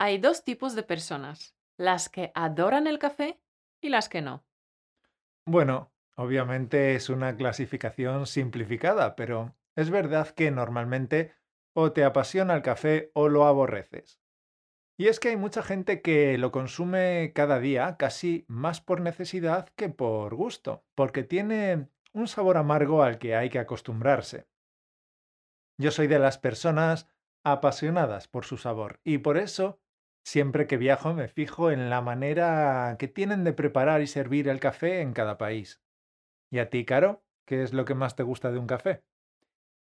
hay dos tipos de personas, las que adoran el café y las que no. Bueno, obviamente es una clasificación simplificada, pero es verdad que normalmente o te apasiona el café o lo aborreces. Y es que hay mucha gente que lo consume cada día casi más por necesidad que por gusto, porque tiene un sabor amargo al que hay que acostumbrarse. Yo soy de las personas apasionadas por su sabor y por eso siempre que viajo me fijo en la manera que tienen de preparar y servir el café en cada país. ¿Y a ti, Caro? ¿Qué es lo que más te gusta de un café?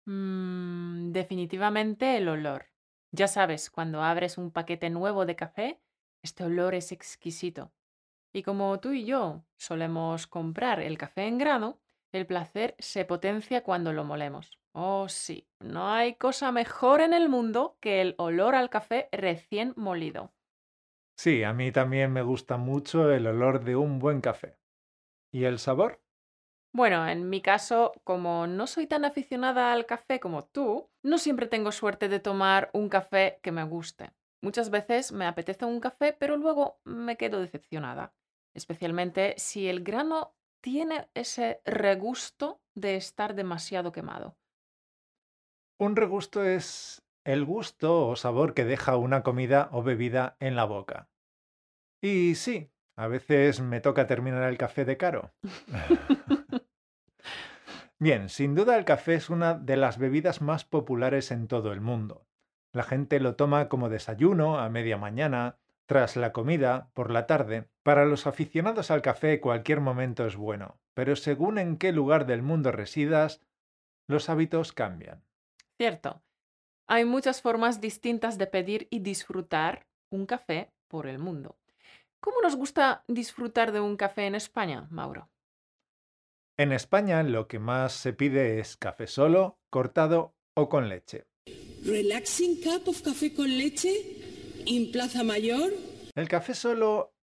Mm, definitivamente el olor. Ya sabes, cuando abres un paquete nuevo de café, este olor es exquisito. Y como tú y yo solemos comprar el café en grano, el placer se potencia cuando lo molemos. Oh, sí, no hay cosa mejor en el mundo que el olor al café recién molido. Sí, a mí también me gusta mucho el olor de un buen café. ¿Y el sabor? Bueno, en mi caso, como no soy tan aficionada al café como tú, no siempre tengo suerte de tomar un café que me guste. Muchas veces me apetece un café, pero luego me quedo decepcionada, especialmente si el grano tiene ese regusto de estar demasiado quemado. Un regusto es el gusto o sabor que deja una comida o bebida en la boca. Y sí, a veces me toca terminar el café de caro. Bien, sin duda el café es una de las bebidas más populares en todo el mundo. La gente lo toma como desayuno, a media mañana, tras la comida, por la tarde. Para los aficionados al café cualquier momento es bueno, pero según en qué lugar del mundo residas, los hábitos cambian. Cierto. Hay muchas formas distintas de pedir y disfrutar un café por el mundo. ¿Cómo nos gusta disfrutar de un café en España, Mauro? En España lo que más se pide es café solo, cortado o con leche. Relaxing cup of café con leche El café solo,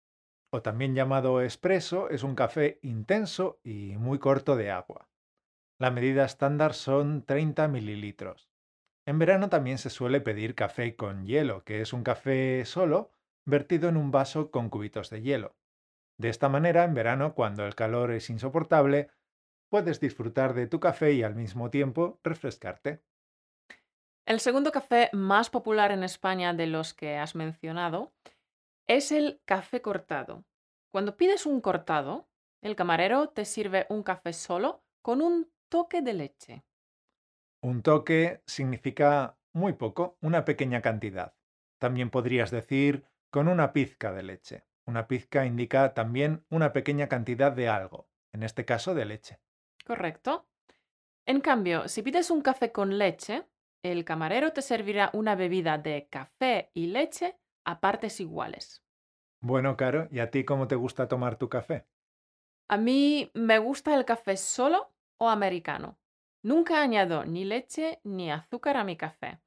o también llamado espresso, es un café intenso y muy corto de agua. La medida estándar son 30 mililitros. En verano también se suele pedir café con hielo, que es un café solo vertido en un vaso con cubitos de hielo. De esta manera, en verano, cuando el calor es insoportable, puedes disfrutar de tu café y al mismo tiempo refrescarte. El segundo café más popular en España de los que has mencionado es el café cortado. Cuando pides un cortado, el camarero te sirve un café solo con un toque de leche. Un toque significa muy poco, una pequeña cantidad. También podrías decir con una pizca de leche. Una pizca indica también una pequeña cantidad de algo, en este caso de leche. Correcto. En cambio, si pides un café con leche, el camarero te servirá una bebida de café y leche a partes iguales. Bueno, Caro, ¿y a ti cómo te gusta tomar tu café? A mí me gusta el café solo o americano. Nunca añado ni leche ni azúcar a mi café.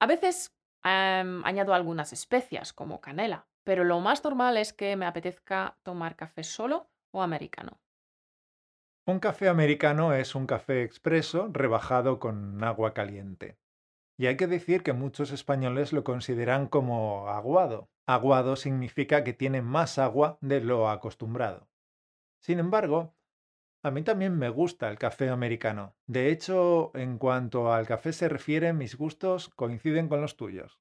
A veces em, añado algunas especias como canela, pero lo más normal es que me apetezca tomar café solo o americano. Un café americano es un café expreso rebajado con agua caliente. Y hay que decir que muchos españoles lo consideran como aguado. Aguado significa que tiene más agua de lo acostumbrado. Sin embargo, a mí también me gusta el café americano. De hecho, en cuanto al café se refiere, mis gustos coinciden con los tuyos.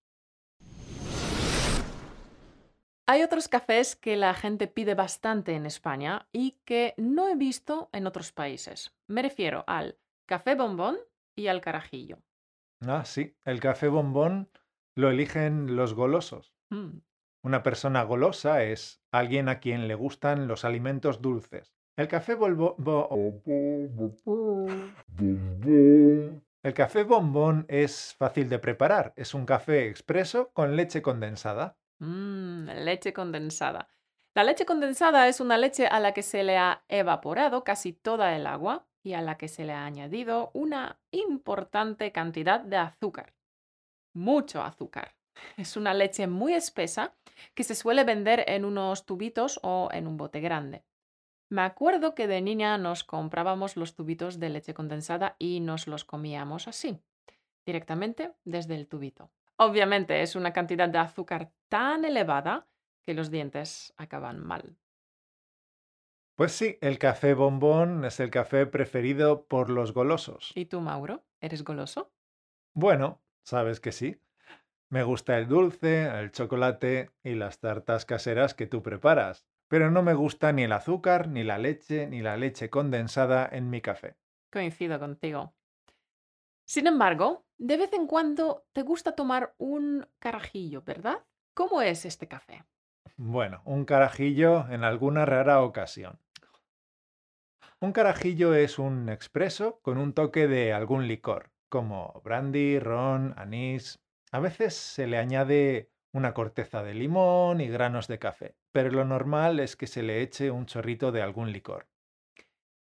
Hay otros cafés que la gente pide bastante en España y que no he visto en otros países. Me refiero al café bombón y al carajillo. Ah, sí, el café bombón lo eligen los golosos. Mm, Una persona golosa es alguien a quien le gustan los alimentos dulces. El café bolbo- bo- El café bombón es fácil de preparar. Es un café expreso con leche condensada. mm, leche condensada. La leche condensada es una leche a la que se le ha evaporado casi toda el agua y a la que se le ha añadido una importante cantidad de azúcar. Mucho azúcar. Es una leche muy espesa que se suele vender en unos tubitos o en un bote grande. Me acuerdo que de niña nos comprábamos los tubitos de leche condensada y nos los comíamos así, directamente desde el tubito. Obviamente es una cantidad de azúcar tan elevada que los dientes acaban mal. Pues sí, el café bombón es el café preferido por los golosos. ¿Y tú, Mauro? ¿Eres goloso? Bueno, sabes que sí. Me gusta el dulce, el chocolate y las tartas caseras que tú preparas, pero no me gusta ni el azúcar, ni la leche, ni la leche condensada en mi café. Coincido contigo. Sin embargo, de vez en cuando te gusta tomar un carajillo, ¿verdad? ¿Cómo es este café? Bueno, un carajillo en alguna rara ocasión. Un carajillo es un expreso con un toque de algún licor, como brandy, ron, anís. A veces se le añade una corteza de limón y granos de café, pero lo normal es que se le eche un chorrito de algún licor.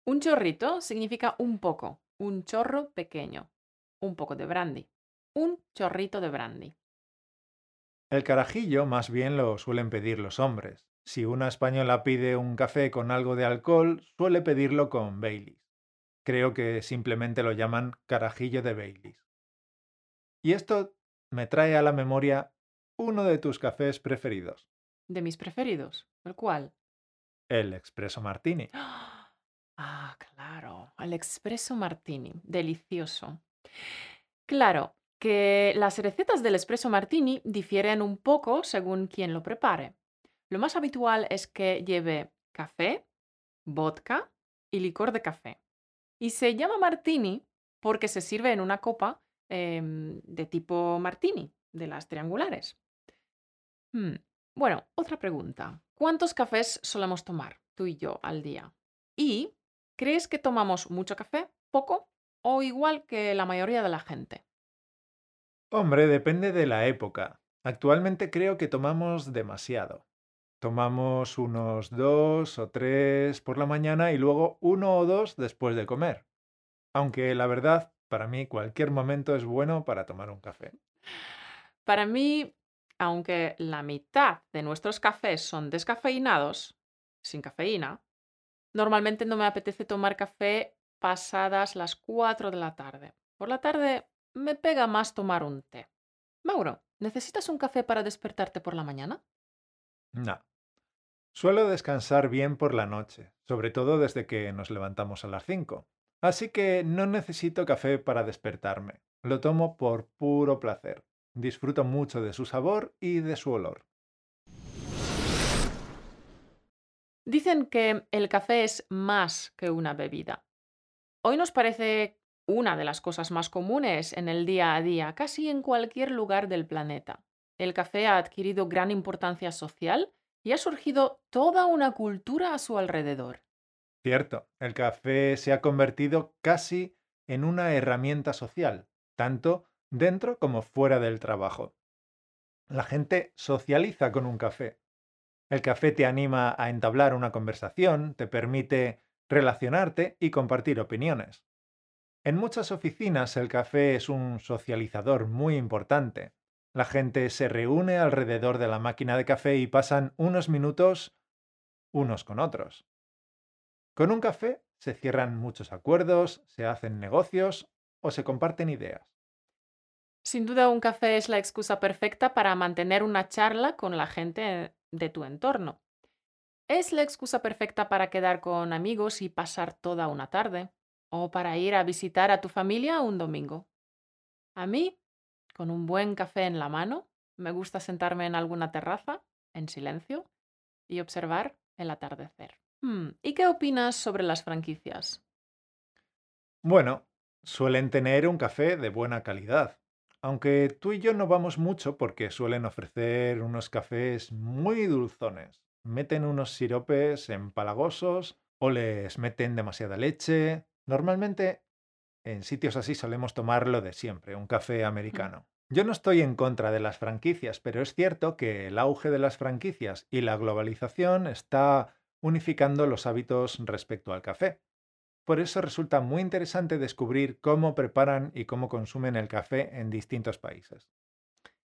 Un chorrito significa un poco, un chorro pequeño, un poco de brandy, un chorrito de brandy. El carajillo más bien lo suelen pedir los hombres. Si una española pide un café con algo de alcohol, suele pedirlo con Baileys. Creo que simplemente lo llaman carajillo de Baileys. Y esto me trae a la memoria uno de tus cafés preferidos. ¿De mis preferidos? ¿El cuál? El Expreso Martini. Ah, claro, el Expreso Martini. Delicioso. Claro, que las recetas del espresso martini difieren un poco según quien lo prepare. Lo más habitual es que lleve café, vodka y licor de café. Y se llama martini porque se sirve en una copa em, de tipo martini, de las triangulares. Hmm, Bueno, otra pregunta. ¿Cuántos cafés solemos tomar tú y yo al día? ¿Y crees que tomamos mucho café, poco o igual que la mayoría de la gente? Hombre, depende de la época. Actualmente creo que tomamos demasiado. Tomamos unos dos o tres por la mañana y luego uno o dos después de comer. Aunque la verdad, para mí cualquier momento es bueno para tomar un café. Para mí, aunque la mitad de nuestros cafés son descafeinados, sin cafeína, normalmente no me apetece tomar café pasadas las 4 de la tarde. Por la tarde me pega más tomar un té. Mauro, ¿necesitas un café para despertarte por la mañana? No. Suelo descansar bien por la noche, sobre todo desde que nos levantamos a las 5. Así que no necesito café para despertarme. Lo tomo por puro placer. Disfruto mucho de su sabor y de su olor. Dicen que el café es más que una bebida. Hoy nos parece una de las cosas más comunes en el día a día, casi en cualquier lugar del planeta. El café ha adquirido gran importancia social y ha surgido toda una cultura a su alrededor. Cierto, el café se ha convertido casi en una herramienta social, tanto dentro como fuera del trabajo. La gente socializa con un café. El café te anima a entablar una conversación, te permite relacionarte y compartir opiniones. En muchas oficinas el café es un socializador muy importante. La gente se reúne alrededor de la máquina de café y pasan unos minutos unos con otros. Con un café se cierran muchos acuerdos, se hacen negocios o se comparten ideas. Sin duda, un café es la excusa perfecta para mantener una charla con la gente de tu entorno. Es la excusa perfecta para quedar con amigos y pasar toda una tarde, o para ir a visitar a tu familia un domingo. A mí, con un buen café en la mano, me gusta sentarme en alguna terraza, en silencio, y observar el atardecer. Hmm, ¿Y qué opinas sobre las franquicias? Bueno, suelen tener un café de buena calidad, aunque tú y yo no vamos mucho porque suelen ofrecer unos cafés muy dulzones. Meten unos siropes empalagosos o les meten demasiada leche. Normalmente en sitios así solemos tomar lo de siempre, un café americano. Yo no estoy en contra de las franquicias, pero es cierto que el auge de las franquicias y la globalización está unificando los hábitos respecto al café. Por eso resulta muy interesante descubrir cómo preparan y cómo consumen el café en distintos países.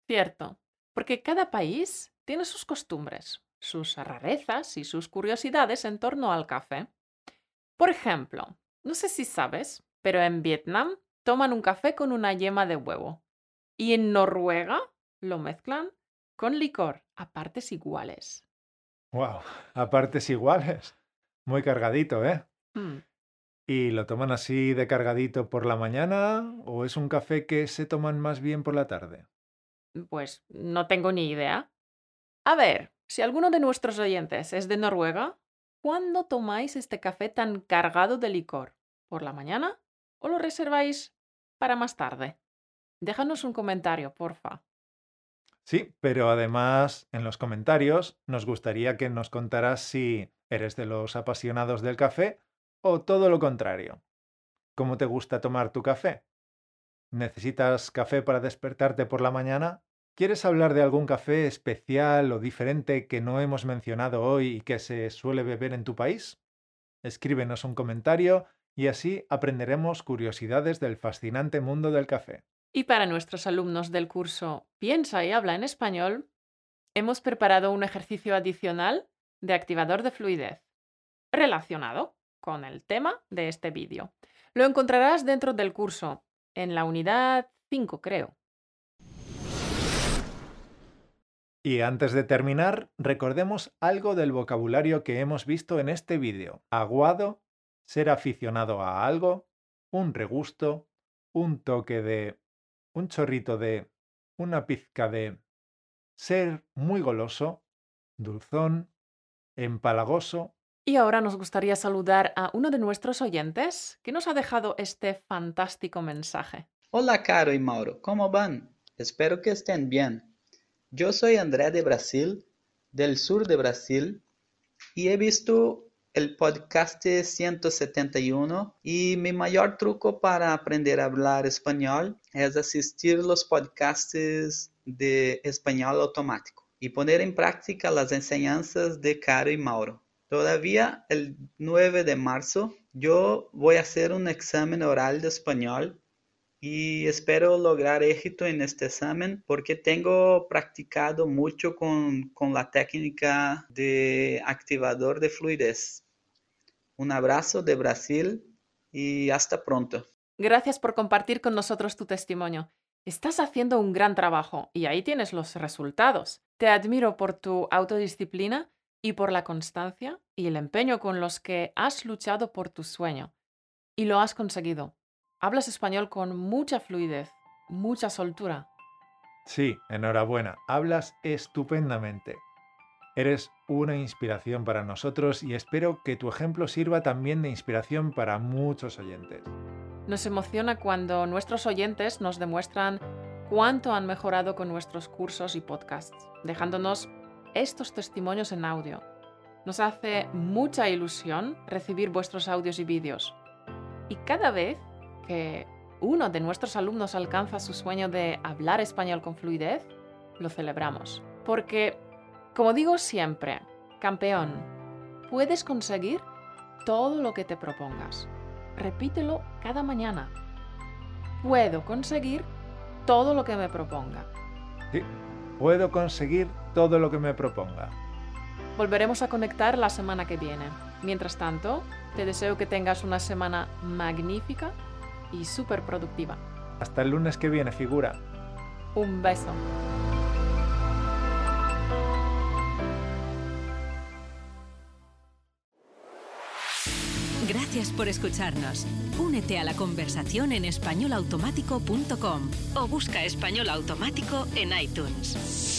Cierto, porque cada país tiene sus costumbres, sus rarezas y sus curiosidades en torno al café. Por ejemplo, no sé si sabes, pero en Vietnam toman un café con una yema de huevo. Y en Noruega lo mezclan con licor a partes iguales. ¡Wow! A partes iguales. Muy cargadito, ¿eh? Hmm. ¿Y lo toman así de cargadito por la mañana o es un café que se toman más bien por la tarde? Pues no tengo ni idea. A ver, si alguno de nuestros oyentes es de Noruega, ¿cuándo tomáis este café tan cargado de licor? ¿Por la mañana o lo reserváis para más tarde? Déjanos un comentario, porfa. Sí, pero además en los comentarios nos gustaría que nos contaras si eres de los apasionados del café o todo lo contrario. ¿Cómo te gusta tomar tu café? ¿Necesitas café para despertarte por la mañana? ¿Quieres hablar de algún café especial o diferente que no hemos mencionado hoy y que se suele beber en tu país? Escríbenos un comentario y así aprenderemos curiosidades del fascinante mundo del café. Y para nuestros alumnos del curso Piensa y habla en español, hemos preparado un ejercicio adicional de activador de fluidez relacionado con el tema de este vídeo. Lo encontrarás dentro del curso, en la unidad 5 creo. Y antes de terminar, recordemos algo del vocabulario que hemos visto en este vídeo. Aguado, ser aficionado a algo, un regusto, un toque de, un chorrito de, una pizca de, ser muy goloso, dulzón, empalagoso. Y ahora nos gustaría saludar a uno de nuestros oyentes que nos ha dejado este fantástico mensaje. Hola Caro y Mauro, ¿cómo van? Espero que estén bien. Yo soy André de Brasil, del sur de Brasil, y he visto el podcast 171 y mi mayor truco para aprender a hablar español es asistir los podcasts de español automático y poner en práctica las enseñanzas de Caro y Mauro. Todavía el 9 de marzo yo voy a hacer un examen oral de español y espero lograr éxito en este examen porque tengo practicado mucho con, con, la técnica de activador de fluidez. Un abrazo de Brasil y hasta pronto. Gracias por compartir con nosotros tu testimonio. Estás haciendo un gran trabajo y ahí tienes los resultados. Te admiro por tu autodisciplina y por la constancia y el empeño con los que has luchado por tu sueño. Y lo has conseguido. Hablas español con mucha fluidez, mucha soltura. Sí, enhorabuena. Hablas estupendamente. Eres una inspiración para nosotros y espero que tu ejemplo sirva también de inspiración para muchos oyentes. Nos emociona cuando nuestros oyentes nos demuestran cuánto han mejorado con nuestros cursos y podcasts, dejándonos estos testimonios en audio. Nos hace mucha ilusión recibir vuestros audios y vídeos. Y cada vez que uno de nuestros alumnos alcanza su sueño de hablar español con fluidez, lo celebramos. Porque, como digo siempre, campeón, puedes conseguir todo lo que te propongas. Repítelo cada mañana. Puedo conseguir todo lo que me proponga. Sí, puedo conseguir todo lo que me proponga. Volveremos a conectar la semana que viene. Mientras tanto, te deseo que tengas una semana magnífica y súper productiva. Hasta el lunes que viene, figura. Un beso. Gracias por escucharnos. Únete a la conversación en españolautomático.com o busca español automático en iTunes.